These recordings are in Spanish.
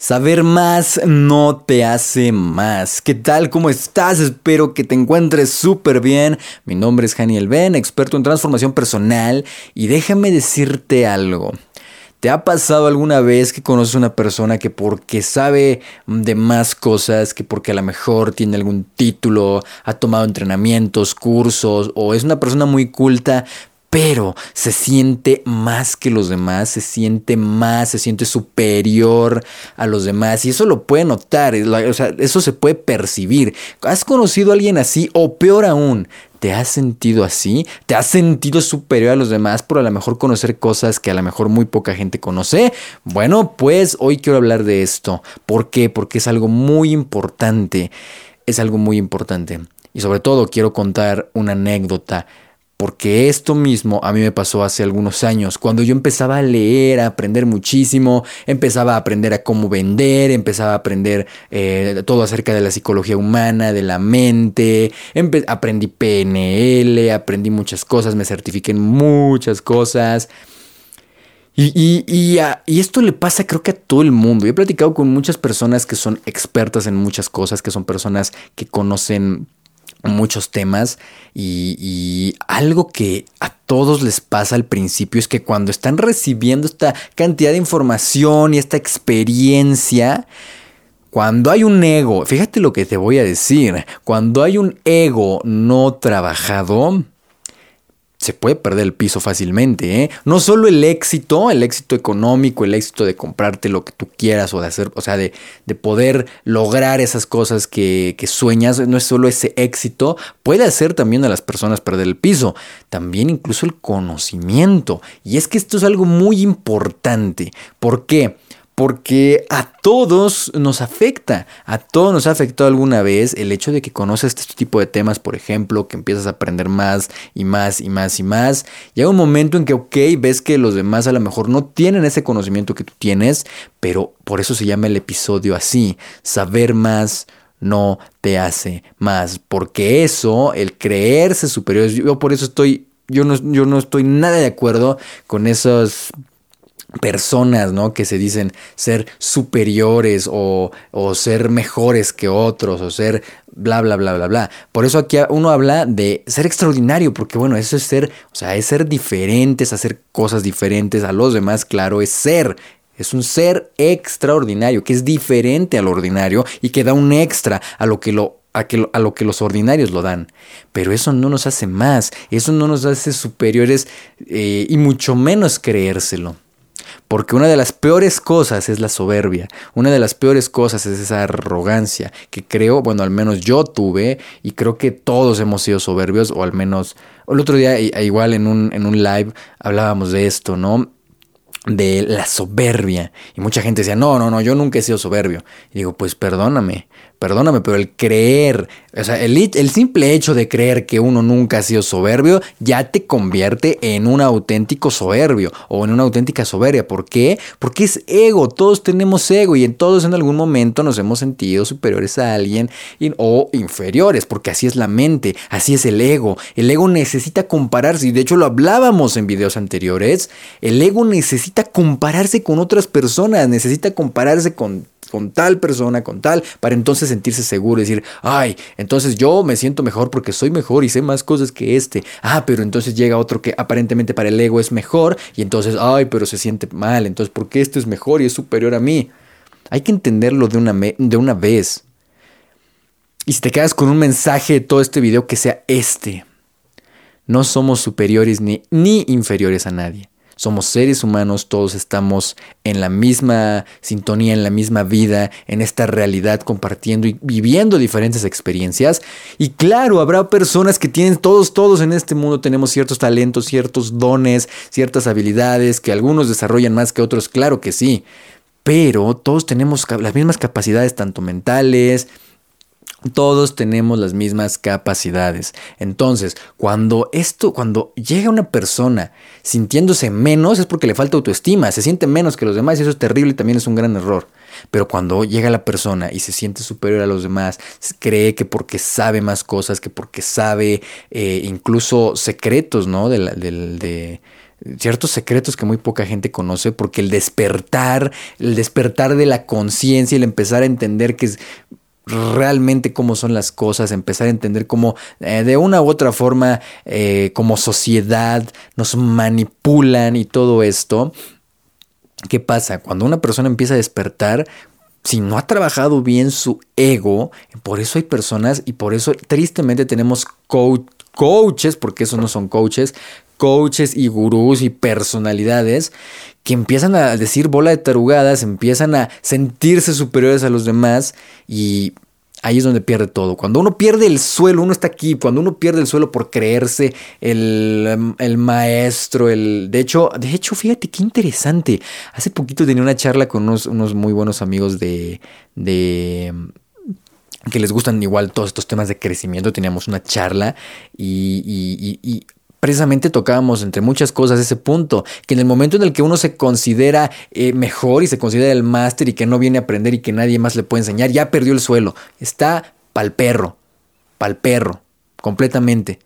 Saber más no te hace más. ¿Qué tal? ¿Cómo estás? Espero que te encuentres súper bien. Mi nombre es Haniel Ben, experto en transformación personal y déjame decirte algo. ¿Te ha pasado alguna vez que conoces a una persona que porque sabe de más cosas, que porque a lo mejor tiene algún título, ha tomado entrenamientos, cursos o es una persona muy culta, pero se siente más que los demás, se siente más, se siente superior a los demás y eso lo puede notar, o sea, eso se puede percibir. ¿Has conocido a alguien así o peor aún? ¿Te has sentido así? ¿Te has sentido superior a los demás por a lo mejor conocer cosas que a lo mejor muy poca gente conoce? Bueno, pues hoy quiero hablar de esto. ¿Por qué? Porque es algo muy importante. Es algo muy importante. Y sobre todo quiero contar una anécdota porque esto mismo a mí me pasó hace algunos años, cuando yo empezaba a leer, a aprender muchísimo, empezaba a aprender a cómo vender, empezaba a aprender eh, todo acerca de la psicología humana, de la mente, aprendí PNL, aprendí muchas cosas, me certifiqué en muchas cosas. Y, y, y, esto le pasa creo que a todo el mundo. Yo he platicado con muchas personas que son expertas en muchas cosas, que son personas que conocen muchos temas y, algo que a todos les pasa al principio es que cuando están recibiendo esta cantidad de información y esta experiencia, cuando hay un ego, fíjate lo que te voy a decir, cuando hay un ego no trabajado, se puede perder el piso fácilmente. ¿eh? No solo el éxito, el éxito económico, el éxito de comprarte lo que tú quieras o de hacer, o sea, de, de poder lograr esas cosas que, que, sueñas, no es solo ese éxito, puede hacer también a las personas perder el piso, también incluso el conocimiento. Y es que esto es algo muy importante. ¿Por qué? Porque a todos nos afecta, a todos nos ha afectado alguna vez el hecho de que conoces este tipo de temas, por ejemplo, que empiezas a aprender más y más y más y más. Llega un momento en que, ok, ves que los demás a lo mejor no tienen ese conocimiento que tú tienes, pero por eso se llama el episodio así, saber más no te hace más, porque eso, el creerse superior, yo por eso estoy, yo no, yo no estoy nada de acuerdo con esos personas, ¿no? Que se dicen ser superiores o, o, ser mejores que otros o ser bla, bla, bla, bla, bla. Por eso aquí uno habla de ser extraordinario, porque bueno, eso es ser, o sea, es ser diferentes, hacer cosas diferentes a los demás, claro, es ser. Es un ser extraordinario, que es diferente al ordinario y que da un extra a lo que lo a, que, a, lo que los ordinarios lo dan. Pero eso no nos hace más, eso no nos hace superiores eh, y mucho menos creérselo. Porque una de las peores cosas es la soberbia, una de las peores cosas es esa arrogancia que creo, bueno, al menos yo tuve y creo que todos hemos sido soberbios, o al menos el otro día igual en un, en un live hablábamos de esto, ¿no? de la soberbia. Y mucha gente decía, no, no, no, yo nunca he sido soberbio. Y digo, pues perdóname, perdóname, pero el creer, o sea, el, simple hecho de creer que uno nunca ha sido soberbio ya te convierte en un auténtico soberbio o en una auténtica soberbia. ¿Por qué? Porque es ego, todos tenemos ego y en todos en algún momento nos hemos sentido superiores a alguien o inferiores, porque así es la mente, así es el ego. El ego necesita compararse y de hecho lo hablábamos en videos anteriores, el ego necesita compararse con otras personas, necesita compararse con con tal persona, con tal, para entonces sentirse seguro y decir, ay, entonces yo me siento mejor porque soy mejor y sé más cosas que este. Ah, pero entonces llega otro que aparentemente para el ego es mejor y entonces, ay, pero se siente mal, entonces, ¿por qué este es mejor y es superior a mí? Hay que entenderlo de una, de una vez. Y si te quedas con un mensaje de todo este video, que sea este. No somos superiores ni, ni inferiores a nadie. Somos seres humanos, todos estamos en la misma sintonía, en la misma vida, en esta realidad, compartiendo y viviendo diferentes experiencias. Y claro, habrá personas que tienen, todos, todos en este mundo tenemos ciertos talentos, ciertos dones, ciertas habilidades, que algunos desarrollan más que otros, claro que sí. Pero todos tenemos las mismas capacidades, tanto mentales, todos tenemos las mismas capacidades. Entonces, cuando esto, cuando llega una persona sintiéndose menos, es porque le falta autoestima, se siente menos que los demás y eso es terrible y también es un gran error. Pero cuando llega la persona y se siente superior a los demás, cree que porque sabe más cosas, que porque sabe eh, incluso secretos, ¿no? De, de, ciertos secretos que muy poca gente conoce, porque el despertar, el despertar de la conciencia, el empezar a entender que es realmente cómo son las cosas, empezar a entender cómo eh, de una u otra forma eh, como sociedad nos manipulan y todo esto. ¿Qué pasa? Cuando una persona empieza a despertar, si no ha trabajado bien su ego, por eso hay personas y por eso tristemente tenemos coaches, porque esos no son coaches, coaches y gurús y personalidades que empiezan a decir bola de tarugadas, empiezan a sentirse superiores a los demás y ahí es donde pierde todo. Cuando uno pierde el suelo, uno está aquí, cuando uno pierde el suelo por creerse el, maestro, el... De hecho, de hecho, fíjate qué interesante. Hace poquito tenía una charla con unos, unos muy buenos amigos de... de que les gustan igual todos estos temas de crecimiento. Teníamos una charla y, y precisamente tocábamos entre muchas cosas ese punto, que en el momento en el que uno se considera eh, mejor y se considera el máster y que no viene a aprender y que nadie más le puede enseñar, ya perdió el suelo. Está pal perro, pal perro, completamente.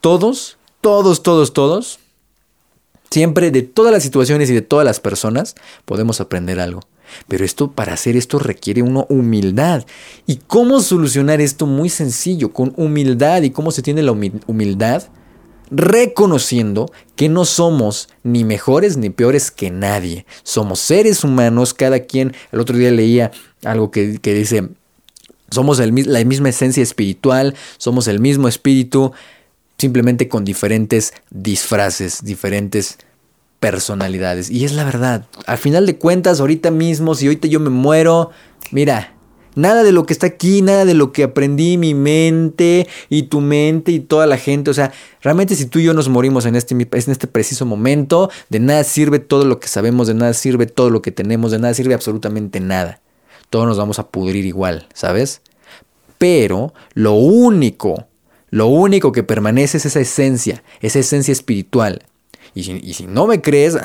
Todos, todos, todos, todos, siempre de todas las situaciones y de todas las personas podemos aprender algo. Pero esto, para hacer esto requiere una humildad. ¿Y cómo solucionar esto? Muy sencillo, con humildad. ¿Y cómo se tiene la humildad? Reconociendo que no somos ni mejores ni peores que nadie. Somos seres humanos, cada quien, el otro día leía algo que, dice, somos la misma esencia espiritual, somos el mismo espíritu, simplemente con diferentes disfraces, diferentes personalidades. Y es la verdad, al final de cuentas, ahorita mismo, si ahorita yo me muero, mira, Nada de lo que está aquí, nada de lo que aprendí mi mente y tu mente y toda la gente. O sea, realmente si tú y yo nos morimos en este, en este preciso momento, de nada sirve todo lo que sabemos, de nada sirve todo lo que tenemos, de nada sirve absolutamente nada. Todos nos vamos a pudrir igual, ¿sabes? Pero lo único, lo único que permanece es esa esencia, esa esencia espiritual, y si, no me crees,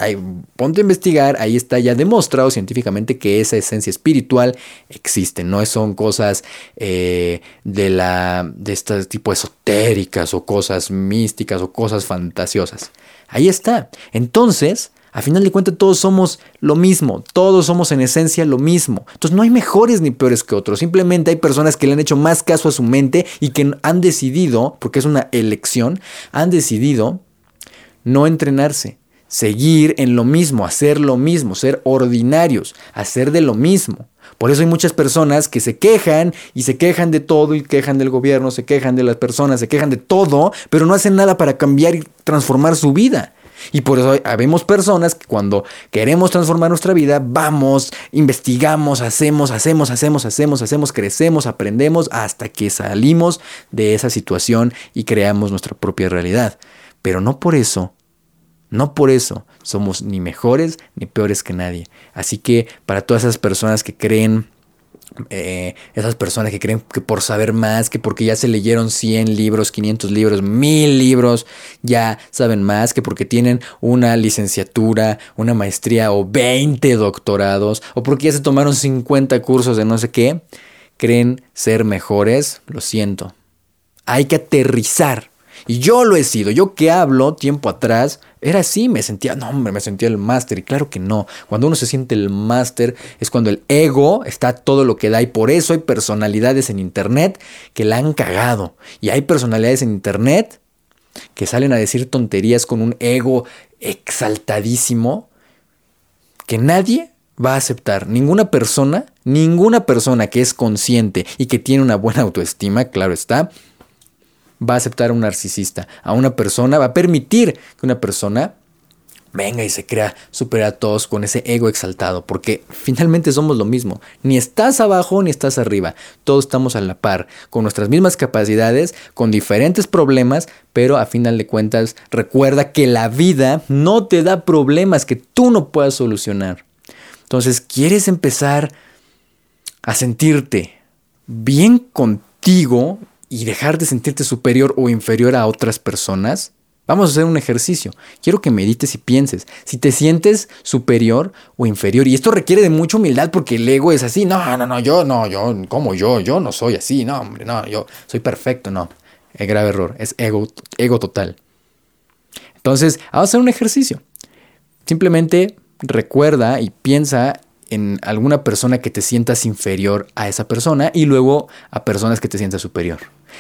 ponte a investigar, ahí está ya demostrado científicamente que esa esencia espiritual existe, no son cosas eh, de, la, de este tipo esotéricas o cosas místicas o cosas fantasiosas. Ahí está. Entonces, a final de cuentas todos somos lo mismo, todos somos en esencia lo mismo. Entonces no hay mejores ni peores que otros, simplemente hay personas que le han hecho más caso a su mente y que han decidido, porque es una elección, han decidido no entrenarse, seguir en lo mismo, hacer lo mismo, ser ordinarios, hacer de lo mismo. Por eso hay muchas personas que se quejan y se quejan de todo y quejan del gobierno, se quejan de las personas, se quejan de todo, pero no hacen nada para cambiar y transformar su vida. Y por eso habemos personas que cuando queremos transformar nuestra vida, vamos, investigamos, hacemos, hacemos, hacemos, hacemos, hacemos, crecemos, aprendemos hasta que salimos de esa situación y creamos nuestra propia realidad. Pero no por eso no por eso somos ni mejores ni peores que nadie. Así que para todas esas personas que creen, eh, esas personas que creen que por saber más, que porque ya se leyeron 100 libros, 500 libros, 1000 libros, ya saben más, que porque tienen una licenciatura, una maestría o 20 doctorados, o porque ya se tomaron 50 cursos de no sé qué, creen ser mejores, lo siento. Hay que aterrizar y yo lo he sido. Yo que hablo tiempo atrás, era así, me sentía, no hombre, me sentía el máster. Y claro que no. Cuando uno se siente el máster es cuando el ego está todo lo que da. Y por eso hay personalidades en Internet que la han cagado. Y hay personalidades en Internet que salen a decir tonterías con un ego exaltadísimo que nadie va a aceptar. Ninguna persona, ninguna persona que es consciente y que tiene una buena autoestima, claro está, va a aceptar a un narcisista, a una persona, va a permitir que una persona venga y se crea supera a todos con ese ego exaltado, porque finalmente somos lo mismo. Ni estás abajo ni estás arriba. Todos estamos a la par, con nuestras mismas capacidades, con diferentes problemas, pero a final de cuentas recuerda que la vida no te da problemas que tú no puedas solucionar. Entonces, ¿quieres empezar a sentirte bien contigo y dejar de sentirte superior o inferior a otras personas? Vamos a hacer un ejercicio. Quiero que medites y pienses. Si te sientes superior o inferior, y esto requiere de mucha humildad porque el ego es así. No, no, no, yo no, yo, como yo, yo no soy así. No, hombre, no, yo soy perfecto. No, es grave error. Es ego, ego total. Entonces, vamos a hacer un ejercicio. Simplemente recuerda y piensa en alguna persona que te sientas inferior a esa persona y luego a personas que te sientas superior.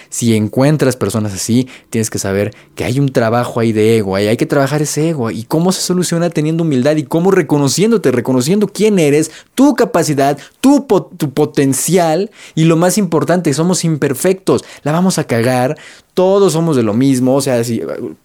Si encuentras personas así, tienes que saber que hay un trabajo ahí de ego, hay que trabajar ese ego. ¿Y cómo se soluciona teniendo humildad y cómo reconociéndote, reconociendo quién eres, tu capacidad, tu, tu potencial y lo más importante, somos imperfectos, la vamos a cagar, todos somos de lo mismo, o sea, si,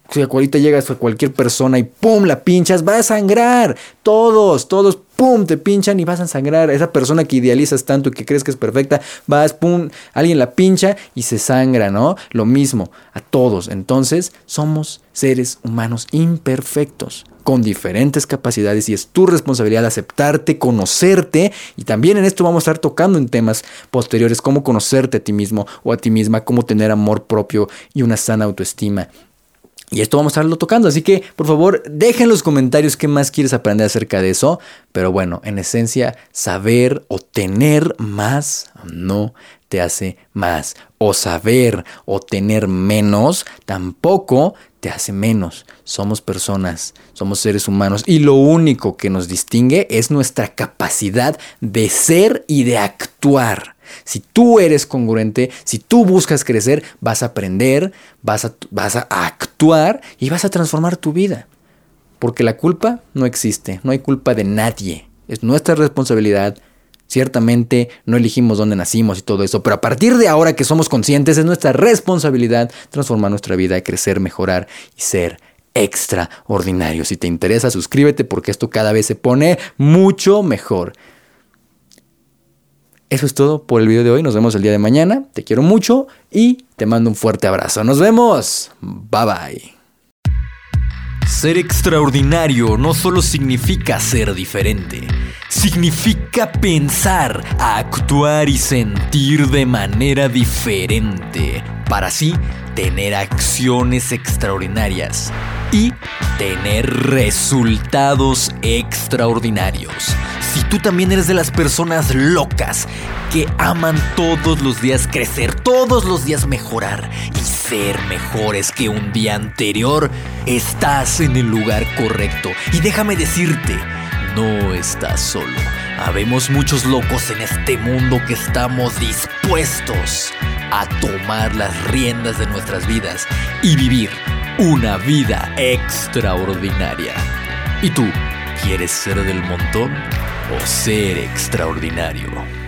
si ahorita llegas a cualquier persona y ¡pum! la pinchas, va a sangrar, todos, todos, ¡pum! te pinchan y vas a sangrar, esa persona que idealizas tanto y que crees que es perfecta, vas, ¡pum! alguien la pincha y se sangra, ¿no? Lo mismo, a todos, entonces somos seres humanos imperfectos con diferentes capacidades y es tu responsabilidad aceptarte, conocerte y también en esto vamos a estar tocando en temas posteriores cómo conocerte a ti mismo o a ti misma, cómo tener amor propio y una sana autoestima. Y esto vamos a estarlo tocando, así que por favor dejen en los comentarios qué más quieres aprender acerca de eso. Pero bueno, en esencia, saber o tener más no te hace más. O saber o tener menos tampoco te hace menos. Somos personas, somos seres humanos y lo único que nos distingue es nuestra capacidad de ser y de actuar. Si tú eres congruente, si tú buscas crecer, vas a aprender, vas a, vas a actuar y vas a transformar tu vida. Porque la culpa no existe, no hay culpa de nadie. Es nuestra responsabilidad Ciertamente no elegimos dónde nacimos y todo eso, pero a partir de ahora que somos conscientes es nuestra responsabilidad transformar nuestra vida, crecer, mejorar y ser extraordinario. Si te interesa, suscríbete porque esto cada vez se pone mucho mejor. Eso es todo por el video de hoy. Nos vemos el día de mañana. Te quiero mucho y te mando un fuerte abrazo. Nos vemos. Bye bye. Ser extraordinario no solo significa ser diferente, significa pensar, actuar y sentir de manera diferente, para así tener acciones extraordinarias y tener resultados extraordinarios. Si tú también eres de las personas locas que aman todos los días crecer, todos los días mejorar y ser mejores que un día anterior, estás en el lugar correcto. Y déjame decirte, no estás solo. Habemos muchos locos en este mundo que estamos dispuestos a tomar las riendas de nuestras vidas y vivir una vida extraordinaria. ¿Y tú quieres ser del montón? o ser extraordinario.